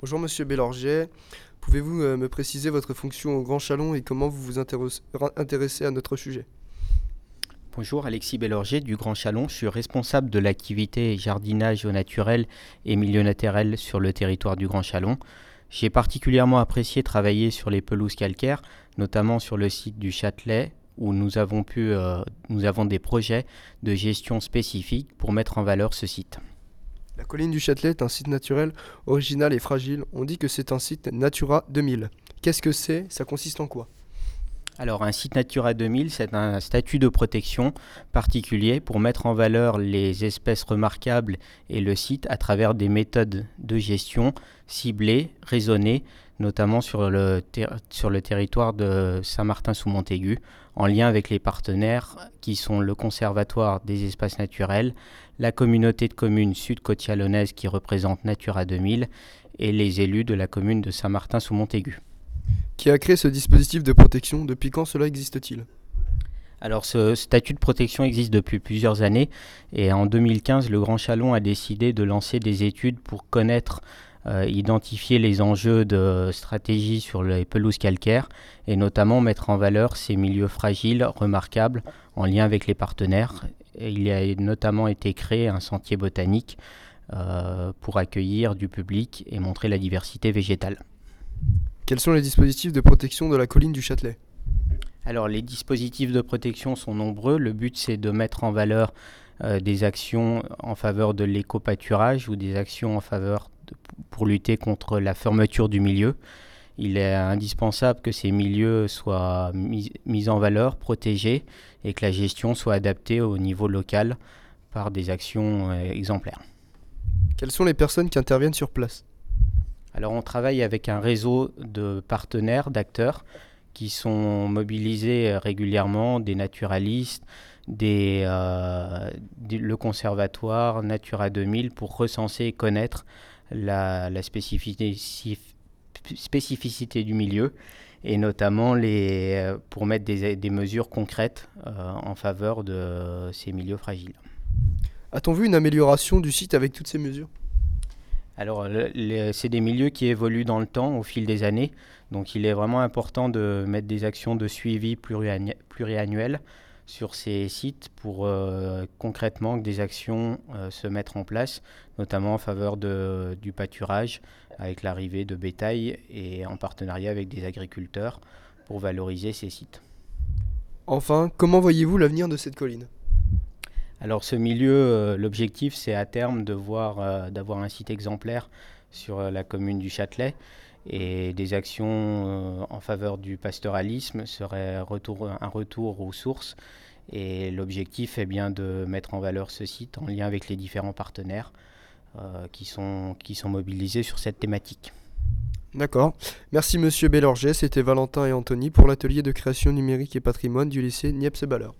Bonjour Monsieur Bélorget, pouvez-vous euh, me préciser votre fonction au Grand Chalon et comment vous vous intéressez à notre sujet? Bonjour Alexis Bélorget du Grand Chalon, je suis responsable de l'activité jardinage au naturel et milieu naturel sur le territoire du Grand Chalon. J'ai particulièrement apprécié travailler sur les pelouses calcaires, notamment sur le site du Châtelet où nous avons, euh, nous avons des projets de gestion spécifiques pour mettre en valeur ce site. La colline du Châtelet est un site naturel original et fragile. On dit que c'est un site Natura 2000. Qu'est-ce que c'est? Ça consiste en quoi? Alors un site Natura 2000, c'est un statut de protection particulier pour mettre en valeur les espèces remarquables et le site à travers des méthodes de gestion ciblées, raisonnées, notamment sur le, sur le territoire de Saint-Martin-sous-Montaigu, en lien avec les partenaires qui sont le Conservatoire des espaces naturels, la communauté de communes sud-côte-chalonnaise qui représente Natura 2000 et les élus de la commune de Saint-Martin-sous-Montaigu. Qui a créé ce dispositif de protection? Depuis quand cela existe-t-il? Alors ce statut de protection existe depuis plusieurs années et en 2015 le Grand Chalon a décidé de lancer des études pour connaître identifier les enjeux de stratégie sur les pelouses calcaires et notamment mettre en valeur ces milieux fragiles, remarquables, en lien avec les partenaires. il a notamment été créé un sentier botanique euh, pour accueillir du public et montrer la diversité végétale. Quels sont les dispositifs de protection de la colline du Châtelet? Alors les dispositifs de protection sont nombreux. Le but c'est de mettre en valeur euh, des actions en faveur de l'éco-pâturage ou des actions en faveur pour lutter contre la fermeture du milieu. Il est indispensable que ces milieux soient mis, en valeur, protégés et que la gestion soit adaptée au niveau local par des actions euh, exemplaires. Quelles sont les personnes qui interviennent sur place? Alors on travaille avec un réseau de partenaires, d'acteurs qui sont mobilisés régulièrement, des naturalistes, des, euh, le conservatoire Natura 2000 pour recenser et connaître la, spécificité, spécificité, du milieu et notamment les, euh, pour mettre des, des mesures concrètes euh, en faveur de ces milieux fragiles. A-t-on vu une amélioration du site avec toutes ces mesures? Alors, c'est des milieux qui évoluent dans le temps au fil des années. Donc, il est vraiment important de mettre des actions de suivi pluriannuelles sur ces sites pour euh, concrètement que des actions euh, se mettent en place, notamment en faveur de, du pâturage avec l'arrivée de bétail et en partenariat avec des agriculteurs pour valoriser ces sites. Enfin, comment voyez-vous l'avenir de cette colline? Alors ce milieu, euh, l'objectif c'est à terme d'avoir un site exemplaire sur la commune du Châtelet et des actions euh, en faveur du pastoralisme seraient un retour aux sources. Et l'objectif est bien de mettre en valeur ce site en lien avec les différents partenaires euh, qui, sont, qui sont mobilisés sur cette thématique. D'accord. Merci Monsieur Bélorget. C'était Valentin et Anthony pour l'atelier de création numérique et patrimoine du lycée Niepce-Balleur.